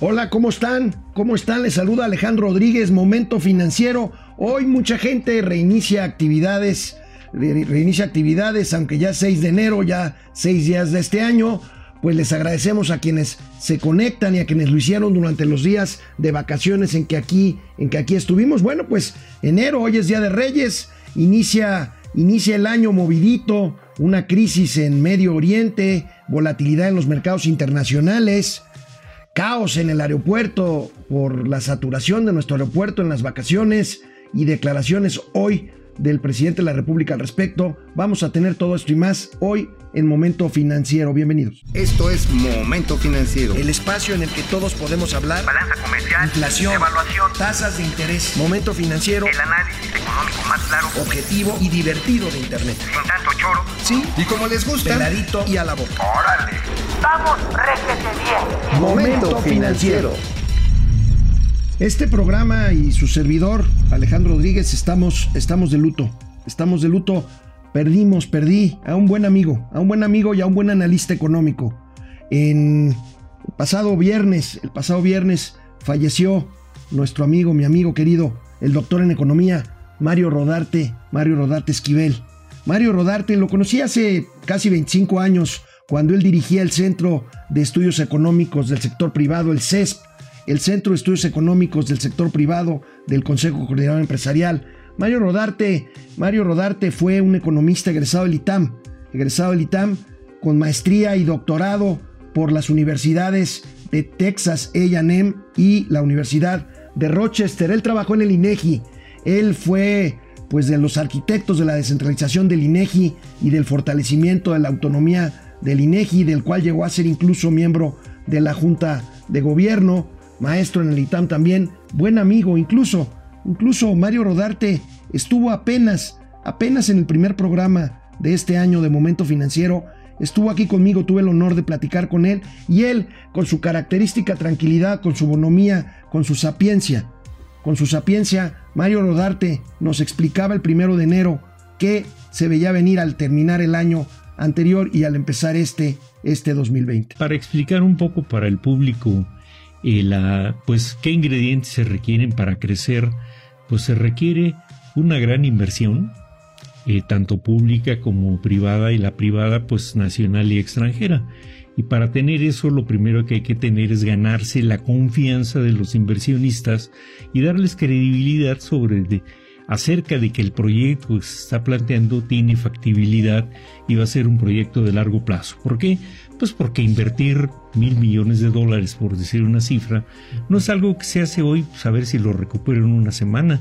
Hola, ¿cómo están? ¿Cómo están? Les saluda Alejandro Rodríguez, Momento Financiero. Hoy mucha gente reinicia actividades, reinicia actividades, aunque ya 6 de enero, ya 6 días de este año. Pues les agradecemos a quienes se conectan y a quienes lo hicieron durante los días de vacaciones en que aquí, en que aquí estuvimos. Bueno, pues enero, hoy es Día de Reyes, inicia, inicia el año movidito, una crisis en Medio Oriente, volatilidad en los mercados internacionales caos en el aeropuerto por la saturación de nuestro aeropuerto en las vacaciones y declaraciones hoy del presidente de la República al respecto. Vamos a tener todo esto y más hoy en Momento Financiero. Bienvenidos. Esto es Momento Financiero. El espacio en el que todos podemos hablar. Balanza comercial. Inflación. Evaluación. Tasas de interés. Momento Financiero. El análisis económico más claro. Objetivo y divertido de Internet. Sin tanto choro. Sí. Y como les gusta. Peladito y a la boca. Órale. Vamos, réjete bien. Momento Financiero. Este programa y su servidor, Alejandro Rodríguez, estamos, estamos de luto. Estamos de luto. Perdimos, perdí a un buen amigo, a un buen amigo y a un buen analista económico. En el pasado viernes, el pasado viernes falleció nuestro amigo, mi amigo querido, el doctor en economía, Mario Rodarte, Mario Rodarte Esquivel. Mario Rodarte lo conocí hace casi 25 años cuando él dirigía el Centro de Estudios Económicos del Sector Privado, el CESP, el Centro de Estudios Económicos del Sector Privado del Consejo Coordinador Empresarial. Mario Rodarte, Mario Rodarte fue un economista egresado del ITAM, egresado del ITAM con maestría y doctorado por las universidades de Texas A&M y la Universidad de Rochester. Él trabajó en el INEGI. Él fue pues de los arquitectos de la descentralización del INEGI y del fortalecimiento de la autonomía del INEGI, del cual llegó a ser incluso miembro de la Junta de Gobierno, maestro en el ITAM también, buen amigo, incluso, incluso Mario Rodarte estuvo apenas, apenas en el primer programa de este año de Momento Financiero, estuvo aquí conmigo, tuve el honor de platicar con él y él, con su característica tranquilidad, con su bonomía, con su sapiencia, con su sapiencia, Mario Rodarte nos explicaba el primero de enero que se veía venir al terminar el año anterior y al empezar este, este 2020. Para explicar un poco para el público eh, la, pues, qué ingredientes se requieren para crecer, pues se requiere una gran inversión, eh, tanto pública como privada, y la privada pues nacional y extranjera. Y para tener eso, lo primero que hay que tener es ganarse la confianza de los inversionistas y darles credibilidad sobre de, acerca de que el proyecto que se está planteando tiene factibilidad y va a ser un proyecto de largo plazo. ¿Por qué? Pues porque invertir mil millones de dólares, por decir una cifra, no es algo que se hace hoy, pues a ver si lo recupero en una semana.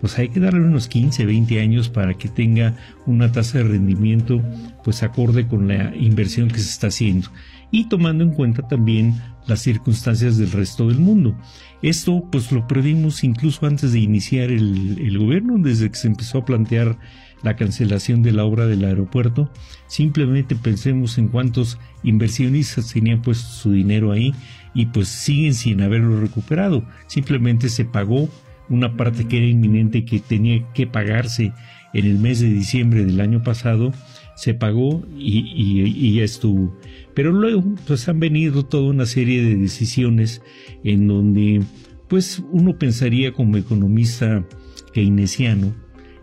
Pues hay que darle unos 15, 20 años para que tenga una tasa de rendimiento pues acorde con la inversión que se está haciendo y tomando en cuenta también las circunstancias del resto del mundo. Esto pues lo previmos incluso antes de iniciar el, gobierno, desde que se empezó a plantear la cancelación de la obra del aeropuerto. Simplemente pensemos en cuántos inversionistas tenían puesto su dinero ahí y pues siguen sin haberlo recuperado. Simplemente se pagó una parte que era inminente que tenía que pagarse en el mes de diciembre del año pasado se pagó y, y, y, ya estuvo. Pero luego pues han venido toda una serie de decisiones en donde pues uno pensaría como economista keynesiano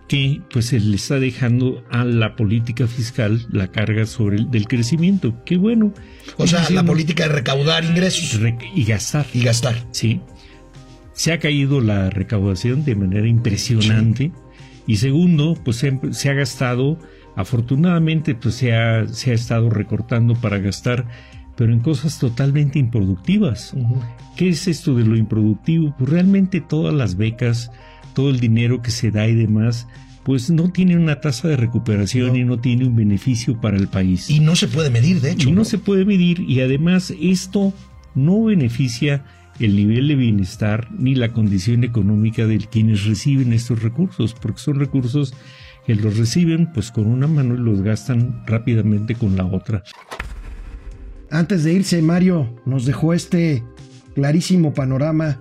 que pues se le está dejando a la política fiscal la carga sobre el del crecimiento. Qué bueno. O sea, la política de recaudar ingresos y gastar. Y gastar. Sí. Se ha caído la recaudación de manera impresionante. Sí. Y segundo, pues se, se ha gastado Afortunadamente, pues se ha, se ha estado recortando para gastar, pero en cosas totalmente improductivas. Uh -huh. ¿Qué es esto de lo improductivo? Pues realmente todas las becas, todo el dinero que se da y demás, pues no tiene una tasa de recuperación no. y no tiene un beneficio para el país. Y no se puede medir, de hecho. Y no, no se puede medir y además esto no beneficia el nivel de bienestar ni la condición económica de quienes reciben estos recursos, porque son recursos que los reciben pues con una mano y los gastan rápidamente con la otra. Antes de irse, Mario nos dejó este clarísimo panorama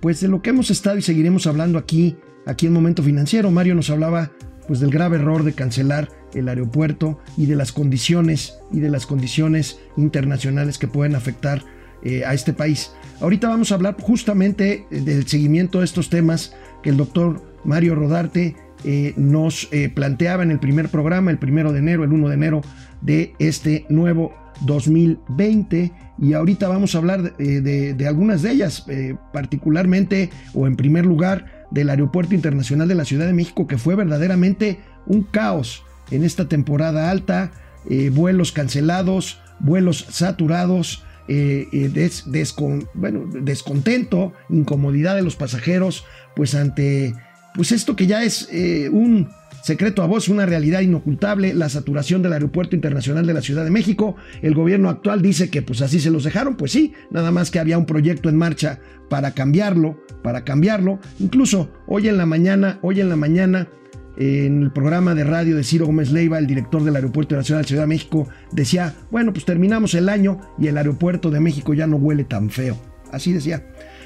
pues de lo que hemos estado y seguiremos hablando aquí, aquí en Momento Financiero. Mario nos hablaba pues del grave error de cancelar el aeropuerto y de las condiciones y de las condiciones internacionales que pueden afectar eh, a este país. Ahorita vamos a hablar justamente del seguimiento de estos temas que el doctor Mario Rodarte eh, nos eh, planteaba en el primer programa, el primero de enero, el 1 de enero de este nuevo 2020 y ahorita vamos a hablar de, de algunas de ellas, particularmente o en primer lugar del Aeropuerto Internacional de la Ciudad de México que fue verdaderamente un caos en esta temporada alta, vuelos cancelados, vuelos saturados, eh, eh, bueno, descontento, incomodidad de los pasajeros, pues ante pues esto que ya es eh, un secreto a voz, una realidad inocultable, la saturación del Aeropuerto Internacional de la Ciudad de México. El gobierno actual dice que pues así se los dejaron, pues sí, nada más que había un proyecto en marcha para cambiarlo, para cambiarlo. Incluso hoy en la mañana, hoy en la mañana en el programa de radio de Ciro Gómez Leiva, el director del Aeropuerto Nacional de Ciudad de México, decía, bueno, pues terminamos el año y el aeropuerto de México ya no huele tan feo. Así decía.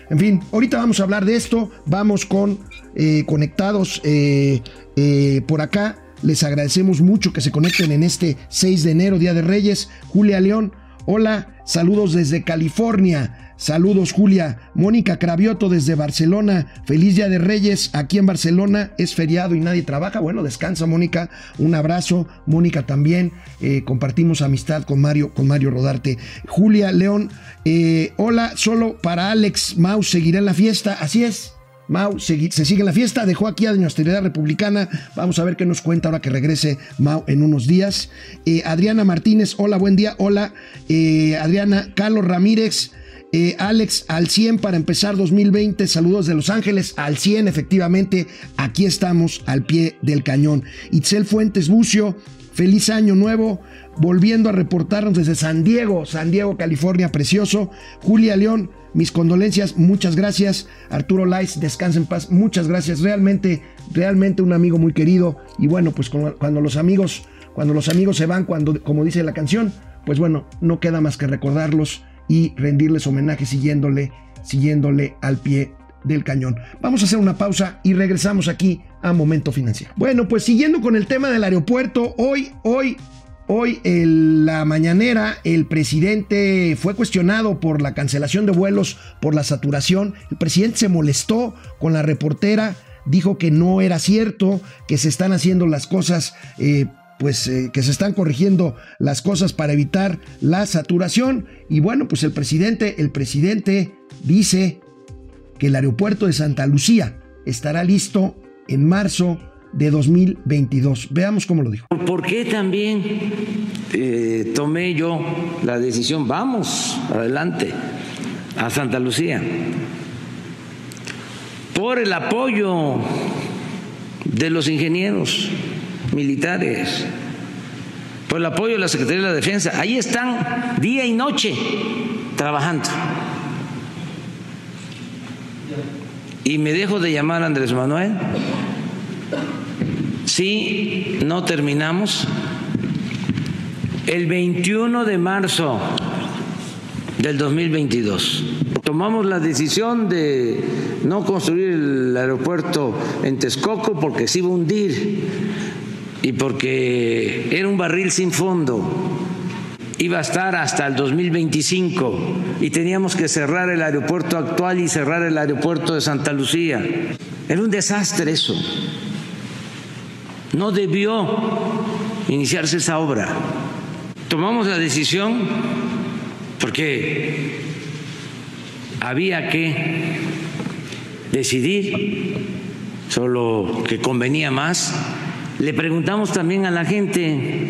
En fin, ahorita vamos a hablar de esto, vamos con eh, conectados eh, eh, por acá. Les agradecemos mucho que se conecten en este 6 de enero, Día de Reyes. Julia León, hola, saludos desde California. Saludos Julia. Mónica Cravioto desde Barcelona. Feliz Día de Reyes. Aquí en Barcelona es feriado y nadie trabaja. Bueno, descansa Mónica. Un abrazo. Mónica también. Eh, compartimos amistad con Mario, con Mario Rodarte. Julia León. Eh, hola, solo para Alex Mau seguirá en la fiesta. Así es. Mau se, sigue en la fiesta, dejó aquí a Doña Austeridad Republicana. Vamos a ver qué nos cuenta ahora que regrese Mau en unos días. Eh, Adriana Martínez, hola, buen día. Hola, Adriana. Carlos Ramírez, eh, Alex, al 100 para empezar 2020. Saludos de Los Ángeles, al 100 efectivamente. Aquí estamos al pie del cañón. Itzel Fuentes Bucio, feliz año nuevo. Volviendo a reportarnos desde San Diego, San Diego, California, precioso. Julia León, mis condolencias, muchas gracias. Arturo Lais, descansa en paz, muchas gracias. Realmente, realmente un amigo muy querido. Y bueno, pues cuando los amigos, cuando los amigos se van, cuando, como dice la canción, pues bueno, no queda más que recordarlos y rendirles homenaje siguiéndole, siguiéndole al pie del cañón. Vamos a hacer una pausa y regresamos aquí a Momento Financiero. Bueno, pues siguiendo con el tema del aeropuerto, hoy, hoy, hoy en la mañanera el presidente fue cuestionado por la cancelación de vuelos, por la saturación. El presidente se molestó con la reportera, dijo que no era cierto, que se están haciendo las cosas eh, pues eh, que se están corrigiendo las cosas para evitar la saturación y bueno, pues el presidente, el presidente dice que el aeropuerto de Santa Lucía estará listo en marzo de 2022. Veamos cómo lo dijo. ¿Por qué también eh, tomé yo la decisión? Vamos adelante a Santa Lucía. Por el apoyo de los ingenieros militares, por el apoyo de la Secretaría de la Defensa. Ahí están día y noche trabajando. Y me dejo de llamar Andrés Manuel. Si no terminamos, el 21 de marzo del 2022 tomamos la decisión de no construir el aeropuerto en Texcoco porque se iba a hundir y porque era un barril sin fondo, iba a estar hasta el 2025 y teníamos que cerrar el aeropuerto actual y cerrar el aeropuerto de Santa Lucía. Era un desastre eso. No debió iniciarse esa obra. Tomamos la decisión porque había que decidir solo que convenía más le preguntamos también a la gente,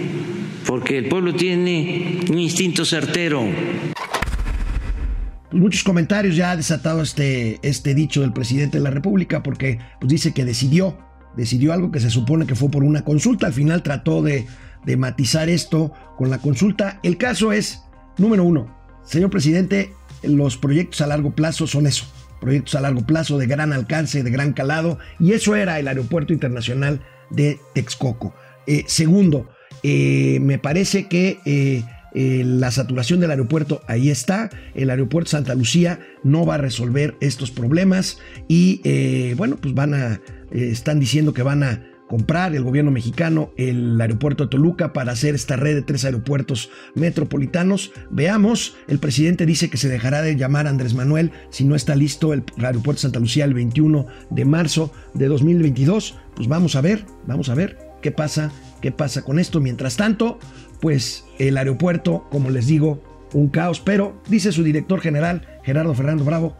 porque el pueblo tiene un instinto certero. Muchos comentarios ya ha desatado este, este dicho del presidente de la República, porque pues, dice que decidió, decidió algo que se supone que fue por una consulta. Al final trató de, de matizar esto con la consulta. El caso es, número uno, señor presidente, los proyectos a largo plazo son eso, proyectos a largo plazo de gran alcance, de gran calado, y eso era el Aeropuerto Internacional de Texcoco. Eh, segundo, eh, me parece que eh, la saturación del aeropuerto ahí está. El aeropuerto Santa Lucía no va a resolver estos problemas y bueno, pues van a, están diciendo que van a comprar el gobierno mexicano el aeropuerto de Toluca para hacer esta red de tres aeropuertos metropolitanos. Veamos, el presidente dice que se dejará de llamar Andrés Manuel si no está listo el aeropuerto Santa Lucía el 21 de marzo de 2022. Pues vamos a ver, vamos a ver qué pasa, qué pasa con esto. Mientras tanto, pues el aeropuerto, como les digo, un caos, pero dice su director general, Gerardo Fernando Bravo,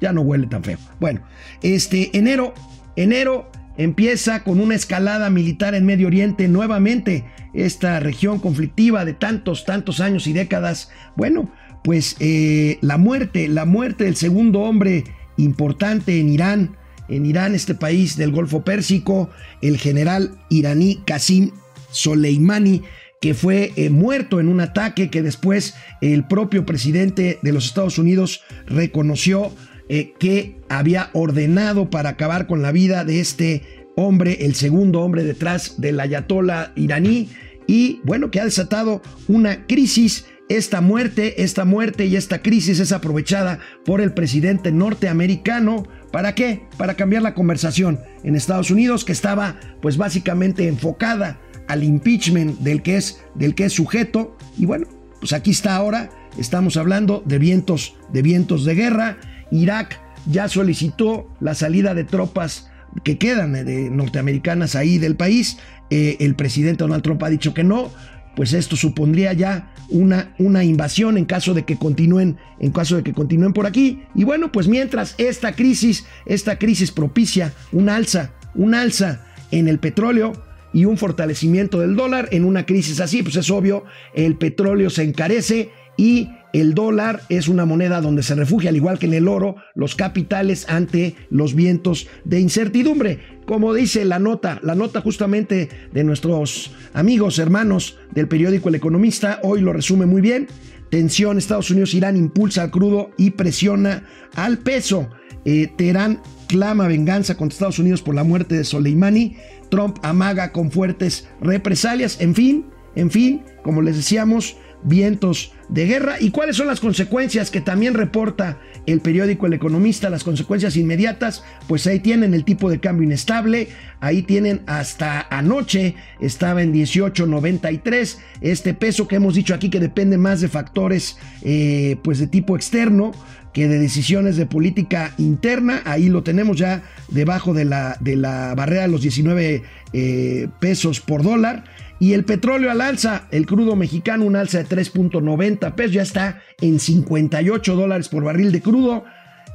ya no huele tan feo. Bueno, este enero, enero empieza con una escalada militar en Medio Oriente nuevamente, esta región conflictiva de tantos, tantos años y décadas. Bueno, pues eh, la muerte, la muerte del segundo hombre importante en Irán, en Irán, este país del Golfo Pérsico, el general iraní Qasim Soleimani, que fue eh, muerto en un ataque que después el propio presidente de los Estados Unidos reconoció eh, que había ordenado para acabar con la vida de este hombre, el segundo hombre detrás del ayatollah iraní, y bueno, que ha desatado una crisis. Esta muerte, esta muerte y esta crisis es aprovechada por el presidente norteamericano. ¿Para qué? Para cambiar la conversación en Estados Unidos, que estaba pues básicamente enfocada al impeachment del que es, del que es sujeto. Y bueno, pues aquí está ahora. Estamos hablando de vientos, de vientos de guerra. Irak ya solicitó la salida de tropas que quedan eh, de norteamericanas ahí del país. Eh, el presidente Donald Trump ha dicho que no. Pues esto supondría ya una, una invasión en caso de que continúen, en caso de que continúen por aquí. Y bueno, pues mientras esta crisis, esta crisis propicia un alza, un alza en el petróleo, y un fortalecimiento del dólar en una crisis así, pues es obvio, el petróleo se encarece y el dólar es una moneda donde se refugia, al igual que en el oro, los capitales ante los vientos de incertidumbre. Como dice la nota, la nota justamente de nuestros amigos, hermanos del periódico El Economista, hoy lo resume muy bien. Tensión, Estados Unidos-Irán impulsa al crudo y presiona al peso. Eh, Teherán clama venganza contra Estados Unidos por la muerte de Soleimani. Trump amaga con fuertes represalias. En fin, en fin, como les decíamos, vientos de guerra. ¿Y cuáles son las consecuencias que también reporta el periódico El Economista? Las consecuencias inmediatas, pues ahí tienen el tipo de cambio inestable, ahí tienen hasta anoche, estaba en 18.93, este peso que hemos dicho aquí que depende más de factores eh, pues de tipo externo que de decisiones de política interna, ahí lo tenemos ya debajo de la, de la barrera de los 19 eh, pesos por dólar. Y el petróleo al alza, el crudo mexicano, un alza de 3.90 pesos, ya está en 58 dólares por barril de crudo.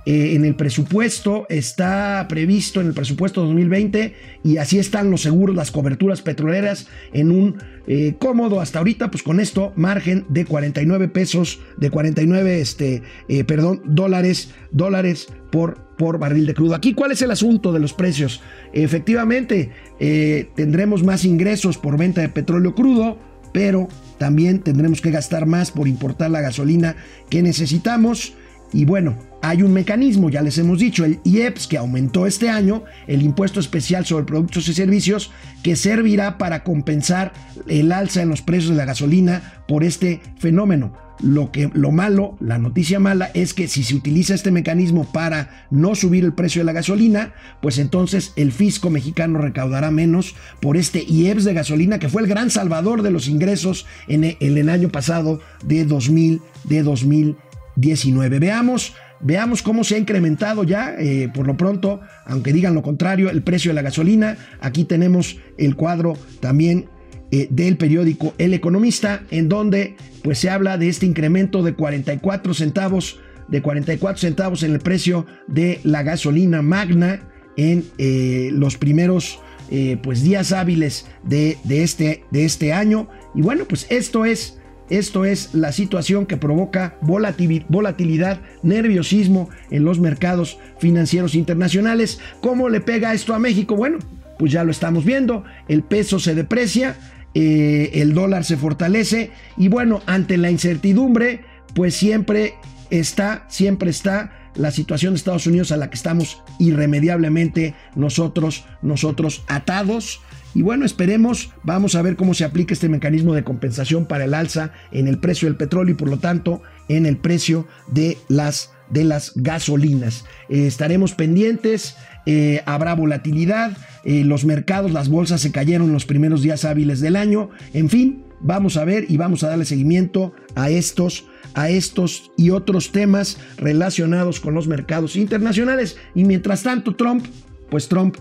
Eh, en el presupuesto, está previsto en el presupuesto 2020 y así están los seguros, las coberturas petroleras en un eh, cómodo hasta ahorita, pues con esto margen de 49 pesos, de 49, este, eh, perdón, dólares, dólares por, por barril de crudo. Aquí, ¿cuál es el asunto de los precios? Efectivamente, tendremos más ingresos por venta de petróleo crudo, pero también tendremos que gastar más por importar la gasolina que necesitamos. Y bueno, hay un mecanismo, ya les hemos dicho, el IEPS que aumentó este año, el impuesto especial sobre productos y servicios, que servirá para compensar el alza en los precios de la gasolina por este fenómeno. Lo, que, lo malo, la noticia mala es que si se utiliza este mecanismo para no subir el precio de la gasolina, pues entonces el fisco mexicano recaudará menos por este IEPS de gasolina que fue el gran salvador de los ingresos en el, año pasado de 2000, de 2000 19. Veamos, veamos cómo se ha incrementado ya, eh, por lo pronto, aunque digan lo contrario, el precio de la gasolina. Aquí tenemos el cuadro también eh, del periódico El Economista, en donde pues se habla de este incremento de 44 centavos, de 44 centavos en el precio de la gasolina magna en eh, los primeros pues días hábiles de, de, este, de este año. Y bueno, pues esto es esto es la situación que provoca volatilidad, nerviosismo en los mercados financieros internacionales. ¿Cómo le pega esto a México? Bueno, pues ya lo estamos viendo. El peso se deprecia, eh, el dólar se fortalece y bueno, ante la incertidumbre, pues siempre está, siempre está la situación de Estados Unidos a la que estamos irremediablemente nosotros, nosotros atados. Y bueno, esperemos, vamos a ver cómo se aplica este mecanismo de compensación para el alza en el precio del petróleo y por lo tanto en el precio de las de las gasolinas. Eh, estaremos pendientes, eh, habrá volatilidad, eh, los mercados, las bolsas se cayeron los primeros días hábiles del año, en fin, vamos a ver y vamos a darle seguimiento a estos a estos y otros temas relacionados con los mercados internacionales y mientras tanto Trump, pues Trump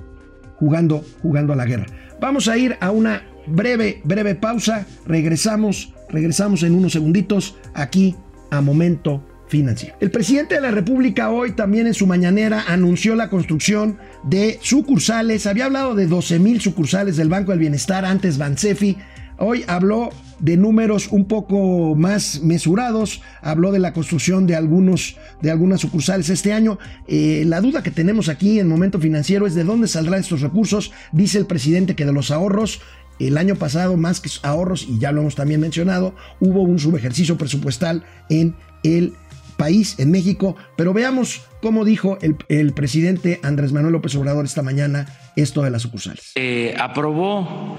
jugando jugando a la guerra. Vamos a ir a una breve breve pausa, regresamos, regresamos en unos segunditos aquí a Momento Financiero. El presidente de la República hoy también en su mañanera anunció la construcción de sucursales, había hablado de 12 mil sucursales del Banco del Bienestar, antes Bansefi, Hoy habló de números un poco más mesurados, habló de la construcción de, algunos, de algunas sucursales este año. Eh, la duda que tenemos aquí en momento financiero es de dónde saldrán estos recursos. Dice el presidente que de los ahorros el año pasado, más que ahorros, y ya lo hemos también mencionado, hubo un subejercicio presupuestal en el país, en México. Pero veamos cómo dijo el, presidente Andrés Manuel López Obrador esta mañana esto de las sucursales. Eh, aprobó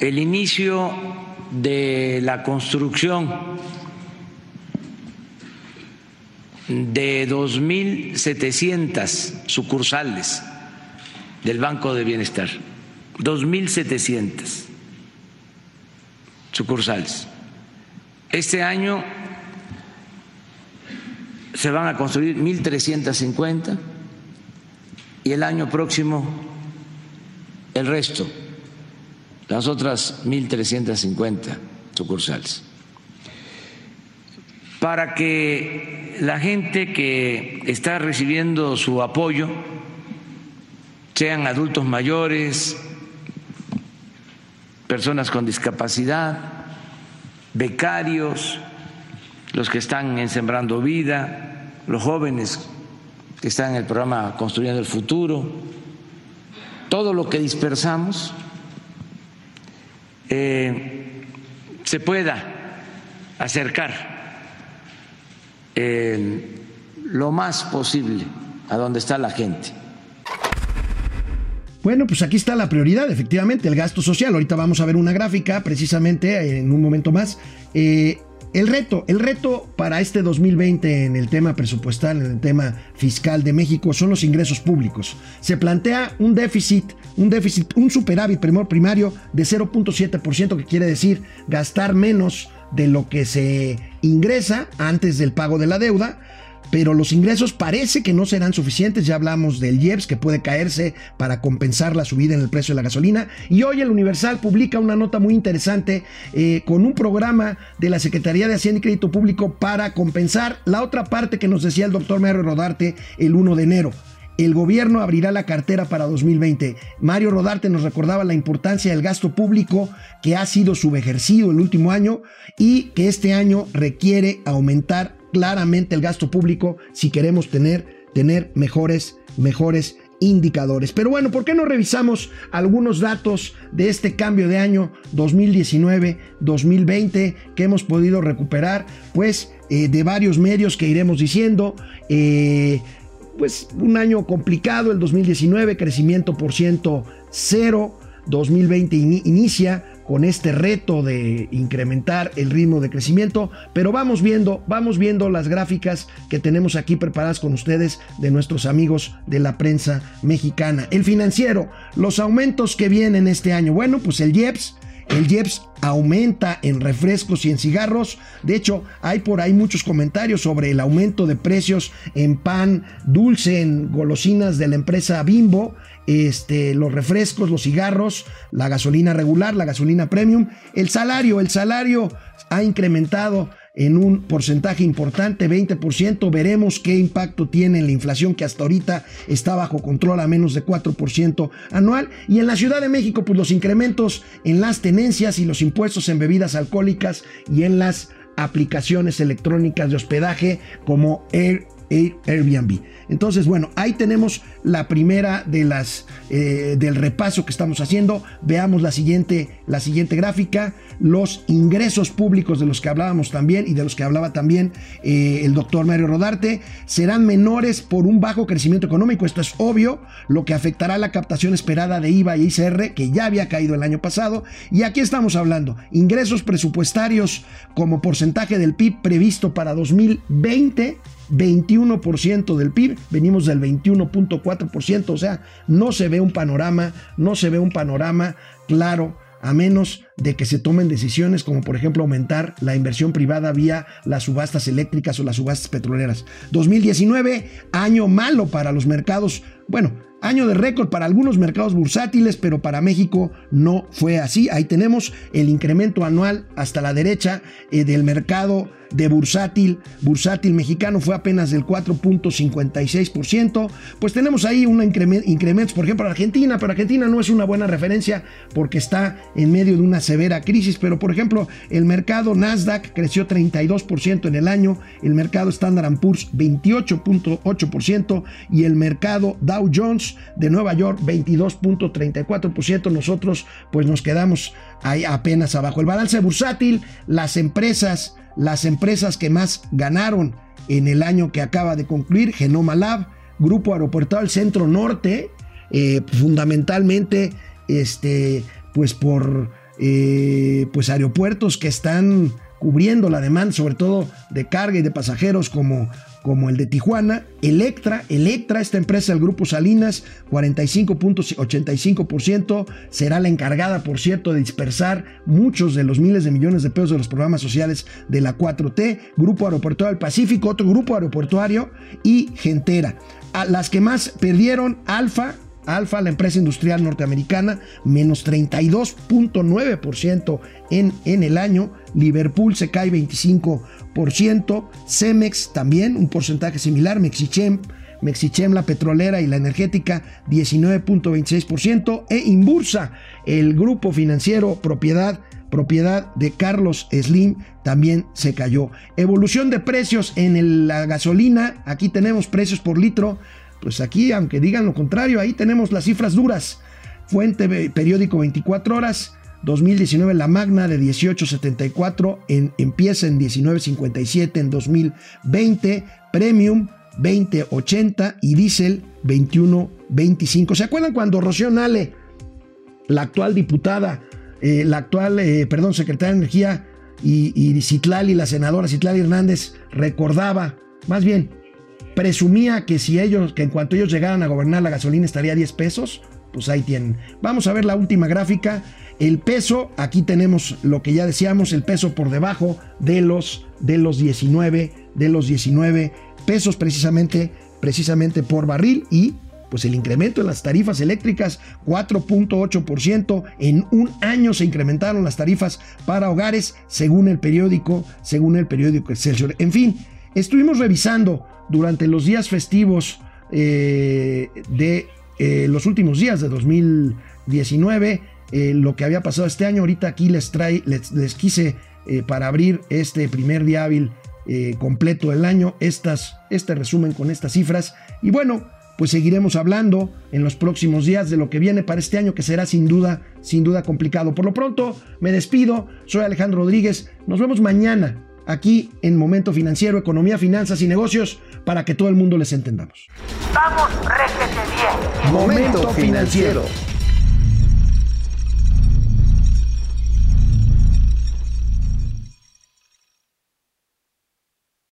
el inicio de la construcción de 2.700 sucursales del Banco de Bienestar. 2.700 sucursales. Este año se van a construir 1.350 y el año próximo el resto las otras 1.350 sucursales, para que la gente que está recibiendo su apoyo, sean adultos mayores, personas con discapacidad, becarios, los que están Sembrando Vida, los jóvenes que están en el programa Construyendo el Futuro, todo lo que dispersamos eh, se pueda acercar eh, lo más posible a donde está la gente. Bueno, pues aquí está la prioridad, efectivamente, el gasto social. Ahorita vamos a ver una gráfica precisamente en un momento más. Eh, el reto, el reto para este 2020 en el tema presupuestal, en el tema fiscal de México son los ingresos públicos. Se plantea un déficit, un déficit, un superávit primario de 0.7%, que quiere decir gastar menos de lo que se ingresa antes del pago de la deuda pero los ingresos parece que no serán suficientes. Ya hablamos del IEPS que puede caerse para compensar la subida en el precio de la gasolina. Y hoy el Universal publica una nota muy interesante eh, con un programa de la Secretaría de Hacienda y Crédito Público para compensar la otra parte que nos decía el doctor Mario Rodarte el 1 de enero. El gobierno abrirá la cartera para 2020. Mario Rodarte nos recordaba la importancia del gasto público que ha sido subejercido el último año y que este año requiere aumentar claramente el gasto público si queremos tener, tener mejores, mejores indicadores. Pero bueno, ¿por qué no revisamos algunos datos de este cambio de año 2019-2020 que hemos podido recuperar? Pues eh, de varios medios que iremos diciendo. Eh, pues un año complicado, el 2019, crecimiento por ciento cero, 2020 inicia con este reto de incrementar el ritmo de crecimiento, pero vamos viendo, vamos viendo las gráficas que tenemos aquí preparadas con ustedes de nuestros amigos de la prensa mexicana. El financiero, los aumentos que vienen este año. Bueno, pues el IEPS el IEPS aumenta en refrescos y en cigarros. De hecho, hay por ahí muchos comentarios sobre el aumento de precios en pan dulce, en golosinas de la empresa Bimbo, este, los refrescos, los cigarros, la gasolina regular, la gasolina premium. El salario, el salario ha incrementado en un porcentaje importante, 20%. Veremos qué impacto tiene la inflación que hasta ahorita está bajo control a menos de 4% anual. Y en la Ciudad de México, pues los incrementos en las tenencias y los impuestos en bebidas alcohólicas y en las aplicaciones electrónicas de hospedaje como Air Airbnb. Entonces, bueno, ahí tenemos la primera de las eh, del repaso que estamos haciendo. Veamos la siguiente, la siguiente gráfica. Los ingresos públicos de los que hablábamos también y de los que hablaba también eh, el doctor Mario Rodarte serán menores por un bajo crecimiento económico. Esto es obvio, lo que afectará la captación esperada de IVA y ICR, que ya había caído el año pasado. Y aquí estamos hablando, ingresos presupuestarios como porcentaje del PIB previsto para 2020 21% del PIB, venimos del 21.4%, o sea, no se ve un panorama, no se ve un panorama claro a menos de que se tomen decisiones como por ejemplo aumentar la inversión privada vía las subastas eléctricas o las subastas petroleras. 2019, año malo para los mercados, bueno, Año de récord para algunos mercados bursátiles, pero para México no fue así. Ahí tenemos el incremento anual hasta la derecha eh, del mercado de bursátil, bursátil mexicano fue apenas del 4.56%. Pues tenemos ahí un incremento, por ejemplo, Argentina, pero Argentina no es una buena referencia porque está en medio de una severa crisis. Pero, por ejemplo, el mercado Nasdaq creció 32% en el año, el mercado Standard Poor's 28.8% y el mercado Dow Jones de Nueva York 22.34%. Nosotros pues nos quedamos ahí apenas abajo. El balance bursátil, las empresas, las empresas que más ganaron en el año que acaba de concluir, Genoma Lab, Grupo Aeroportuario Centro Norte, eh, fundamentalmente este, pues por eh, pues aeropuertos que están cubriendo la demanda, sobre todo de carga y de pasajeros como como el de Tijuana, Electra, Electra, esta empresa del Grupo Salinas, 45.85%, será la encargada, por cierto, de dispersar muchos de los miles de millones de pesos de los programas sociales de la 4T, Grupo Aeroportuario del Pacífico, otro grupo aeroportuario y Gentera. A las que más perdieron, Alfa, Alfa, la empresa industrial norteamericana, menos 32.9% en, en el año. Liverpool se cae 25%. Cemex también, un porcentaje similar. Mexichem, Mexichem, la petrolera y la energética, 19.26%. E Inbursa, el grupo financiero propiedad propiedad de Carlos Slim, también se cayó. Evolución de precios en la gasolina, aquí tenemos precios por litro pues aquí, aunque digan lo contrario, ahí tenemos las cifras duras. Fuente periódico 24 horas, 2019 la Magna de 1874 en, empieza en 1957 en 2020, Premium 2080 y Diesel 2125. ¿Se acuerdan cuando Rocío Nale, la actual diputada, eh, la actual, eh, perdón, secretaria de Energía y, y Citlali, la senadora Citlali Hernández, recordaba, más bien, presumía que si ellos, que en cuanto ellos llegaran a gobernar la gasolina estaría a 10 pesos, pues ahí tienen. Vamos a ver la última gráfica. El peso, aquí tenemos lo que ya decíamos, el peso por debajo de los, de los 19, de los 19 pesos precisamente, precisamente por barril y pues el incremento en las tarifas eléctricas 4.8% en un año se incrementaron las tarifas para hogares según el periódico según el periódico Excelsior en fin estuvimos revisando durante los días festivos eh, de eh, los últimos días de 2019, eh, lo que había pasado este año. Ahorita aquí les, trae, les, quise para abrir este primer día hábil completo del año, estas, este resumen con estas cifras. Y bueno, pues seguiremos hablando en los próximos días de lo que viene para este año, que será sin duda, sin duda complicado. Por lo pronto, me despido. Soy Alejandro Rodríguez. Nos vemos mañana aquí en Momento Financiero, Economía, Finanzas y Negocios, para que todo el mundo les entendamos. Vamos, réjete bien. Momento Financiero.